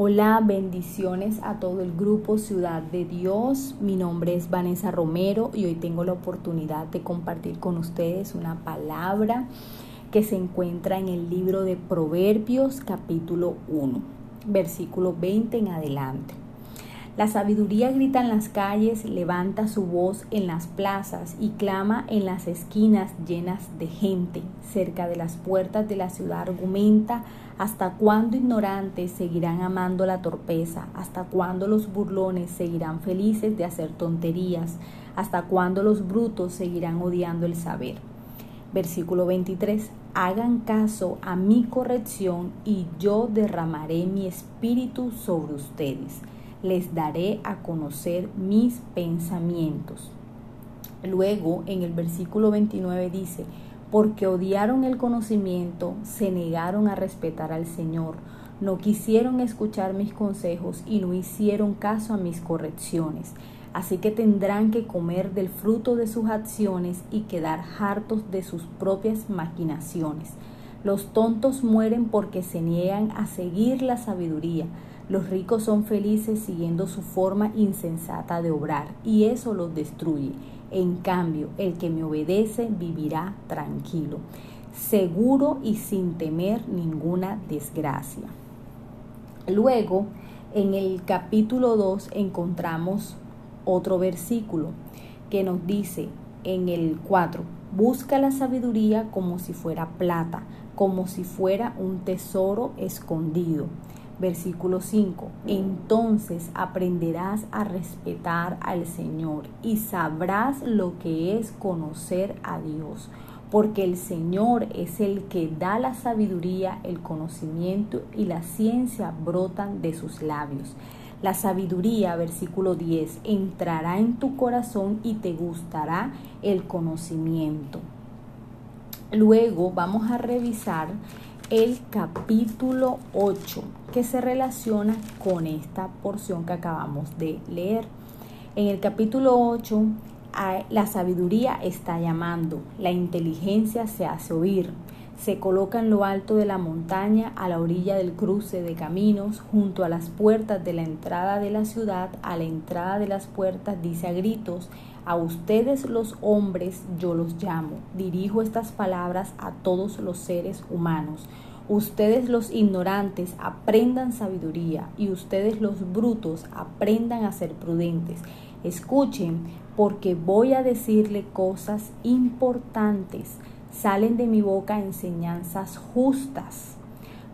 Hola, bendiciones a todo el grupo Ciudad de Dios. Mi nombre es Vanessa Romero y hoy tengo la oportunidad de compartir con ustedes una palabra que se encuentra en el libro de Proverbios capítulo 1, versículo 20 en adelante. La sabiduría grita en las calles, levanta su voz en las plazas y clama en las esquinas llenas de gente. Cerca de las puertas de la ciudad argumenta hasta cuándo ignorantes seguirán amando la torpeza, hasta cuándo los burlones seguirán felices de hacer tonterías, hasta cuándo los brutos seguirán odiando el saber. Versículo 23. Hagan caso a mi corrección y yo derramaré mi espíritu sobre ustedes les daré a conocer mis pensamientos. Luego en el versículo 29 dice, porque odiaron el conocimiento, se negaron a respetar al Señor, no quisieron escuchar mis consejos y no hicieron caso a mis correcciones. Así que tendrán que comer del fruto de sus acciones y quedar hartos de sus propias maquinaciones. Los tontos mueren porque se niegan a seguir la sabiduría. Los ricos son felices siguiendo su forma insensata de obrar y eso los destruye. En cambio, el que me obedece vivirá tranquilo, seguro y sin temer ninguna desgracia. Luego, en el capítulo 2 encontramos otro versículo que nos dice en el 4, busca la sabiduría como si fuera plata, como si fuera un tesoro escondido Versículo 5. Entonces aprenderás a respetar al Señor y sabrás lo que es conocer a Dios, porque el Señor es el que da la sabiduría, el conocimiento y la ciencia brotan de sus labios. La sabiduría, versículo 10, entrará en tu corazón y te gustará el conocimiento. Luego vamos a revisar el capítulo 8 que se relaciona con esta porción que acabamos de leer. En el capítulo 8 la sabiduría está llamando, la inteligencia se hace oír, se coloca en lo alto de la montaña, a la orilla del cruce de caminos, junto a las puertas de la entrada de la ciudad, a la entrada de las puertas dice a gritos, a ustedes los hombres yo los llamo, dirijo estas palabras a todos los seres humanos. Ustedes los ignorantes aprendan sabiduría y ustedes los brutos aprendan a ser prudentes. Escuchen porque voy a decirle cosas importantes salen de mi boca enseñanzas justas.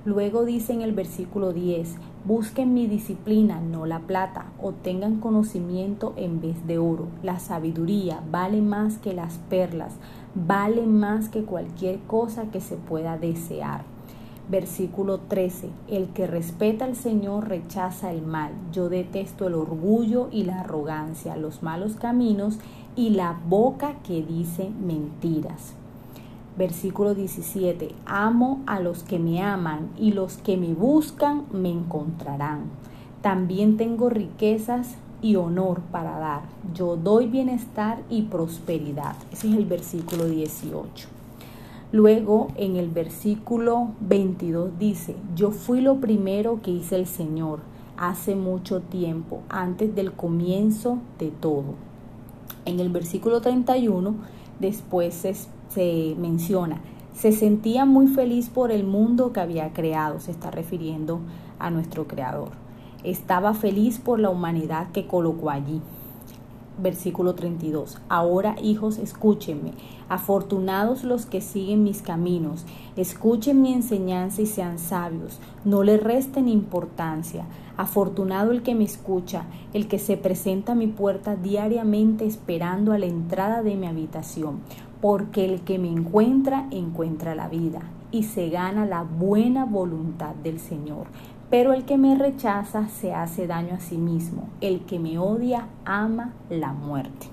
Luego dice en el versículo 10, busquen mi disciplina, no la plata, o tengan conocimiento en vez de oro. La sabiduría vale más que las perlas, vale más que cualquier cosa que se pueda desear. Versículo 13. El que respeta al Señor rechaza el mal. Yo detesto el orgullo y la arrogancia, los malos caminos y la boca que dice mentiras. Versículo 17. Amo a los que me aman y los que me buscan me encontrarán. También tengo riquezas y honor para dar. Yo doy bienestar y prosperidad. Ese es el versículo 18. Luego en el versículo 22 dice, yo fui lo primero que hice el Señor hace mucho tiempo, antes del comienzo de todo. En el versículo 31 después se se menciona, se sentía muy feliz por el mundo que había creado, se está refiriendo a nuestro creador. Estaba feliz por la humanidad que colocó allí. Versículo 32. Ahora, hijos, escúchenme. Afortunados los que siguen mis caminos. Escuchen mi enseñanza y sean sabios. No le resten importancia. Afortunado el que me escucha, el que se presenta a mi puerta diariamente esperando a la entrada de mi habitación porque el que me encuentra encuentra la vida y se gana la buena voluntad del Señor. Pero el que me rechaza se hace daño a sí mismo. El que me odia ama la muerte.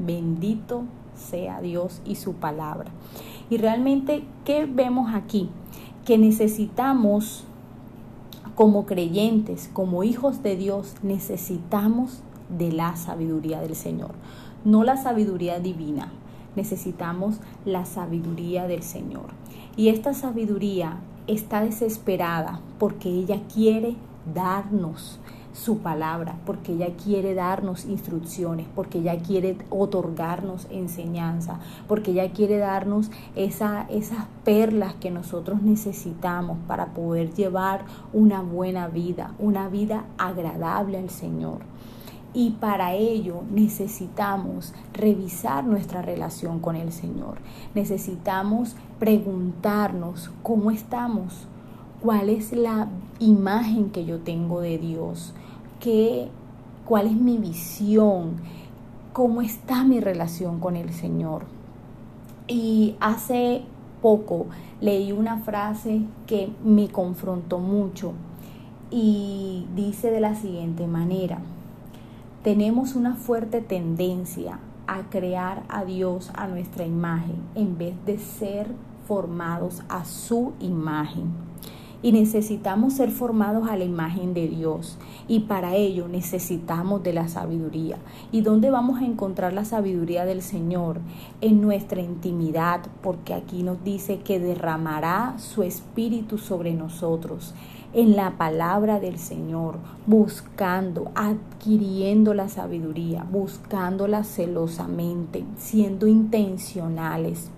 Bendito sea Dios y su palabra. Y realmente, ¿qué vemos aquí? Que necesitamos, como creyentes, como hijos de Dios, necesitamos de la sabiduría del Señor. No la sabiduría divina, necesitamos la sabiduría del Señor. Y esta sabiduría está desesperada porque ella quiere darnos su palabra, porque ella quiere darnos instrucciones, porque ella quiere otorgarnos enseñanza, porque ella quiere darnos esa, esas perlas que nosotros necesitamos para poder llevar una buena vida, una vida agradable al Señor. Y para ello necesitamos revisar nuestra relación con el Señor. Necesitamos preguntarnos cómo estamos, cuál es la imagen que yo tengo de Dios, qué, cuál es mi visión, cómo está mi relación con el Señor. Y hace poco leí una frase que me confrontó mucho y dice de la siguiente manera, tenemos una fuerte tendencia a crear a Dios a nuestra imagen en vez de ser formados a su imagen y necesitamos ser formados a la imagen de Dios y para ello necesitamos de la sabiduría. ¿Y dónde vamos a encontrar la sabiduría del Señor? En nuestra intimidad, porque aquí nos dice que derramará su espíritu sobre nosotros en la palabra del Señor, buscando, adquiriendo la sabiduría, buscándola celosamente, siendo intencionales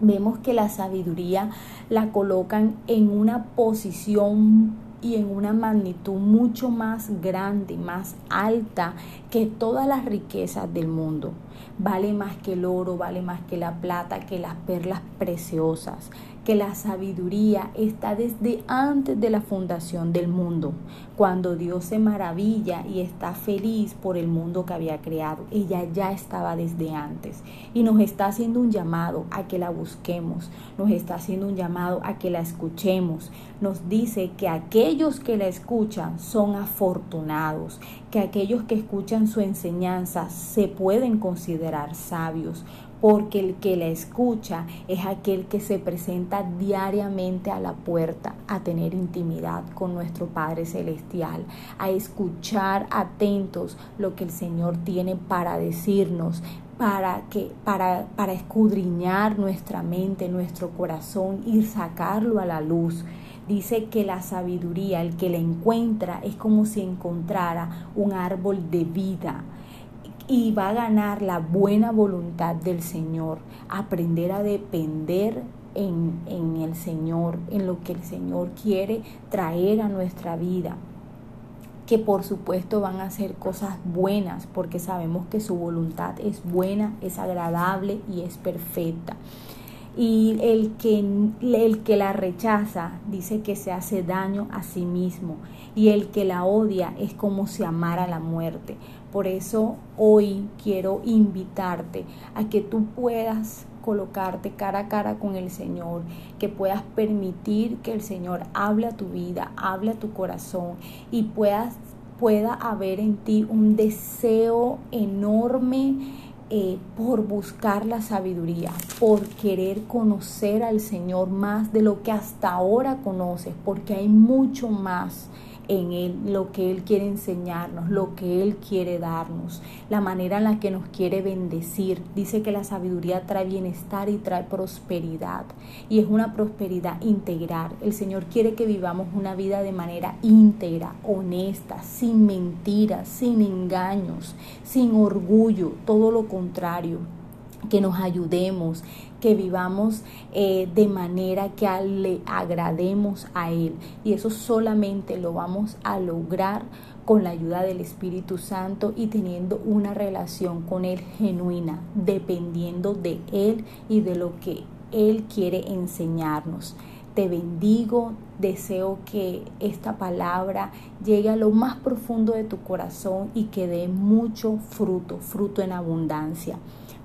vemos que la sabiduría la colocan en una posición y en una magnitud mucho más grande, más alta que todas las riquezas del mundo. Vale más que el oro, vale más que la plata, que las perlas preciosas que la sabiduría está desde antes de la fundación del mundo, cuando Dios se maravilla y está feliz por el mundo que había creado. Ella ya estaba desde antes y nos está haciendo un llamado a que la busquemos, nos está haciendo un llamado a que la escuchemos. Nos dice que aquellos que la escuchan son afortunados, que aquellos que escuchan su enseñanza se pueden considerar sabios, porque el que la escucha es aquel que se presenta diariamente a la puerta a tener intimidad con nuestro Padre Celestial, a escuchar atentos lo que el Señor tiene para decirnos, para que para para escudriñar nuestra mente, nuestro corazón y sacarlo a la luz. Dice que la sabiduría, el que la encuentra, es como si encontrara un árbol de vida y va a ganar la buena voluntad del Señor, aprender a depender en, en, el Señor, en lo que el Señor quiere traer a nuestra vida, que por supuesto van a ser cosas buenas, porque sabemos que su voluntad es buena, es agradable y es perfecta. Y el que, el que la rechaza dice que se hace daño a sí mismo. Y el que la odia es como si amara la muerte. Por eso hoy quiero invitarte a que tú puedas colocarte cara a cara con el Señor, que puedas permitir que el Señor hable a tu vida, hable a tu corazón y puedas pueda haber en ti un deseo enorme eh, por buscar la sabiduría, por querer conocer al Señor más de lo que hasta ahora conoces, porque hay mucho más en Él, lo que Él quiere enseñarnos, lo que Él quiere darnos, la manera en la que nos quiere bendecir. Dice que la sabiduría trae bienestar y trae prosperidad. Y es una prosperidad integral. El Señor quiere que vivamos una vida de manera íntegra, honesta, sin mentiras, sin engaños, sin orgullo, todo lo contrario que nos ayudemos, que vivamos eh, de manera que le agrademos a Él. Y eso solamente lo vamos a lograr con la ayuda del Espíritu Santo y teniendo una relación con Él genuina, dependiendo de Él y de lo que Él quiere enseñarnos. Te bendigo, deseo que esta palabra llegue a lo más profundo de tu corazón y que dé mucho fruto, fruto en abundancia.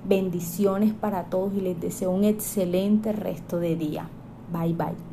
Bendiciones para todos y les deseo un excelente resto de día. Bye bye.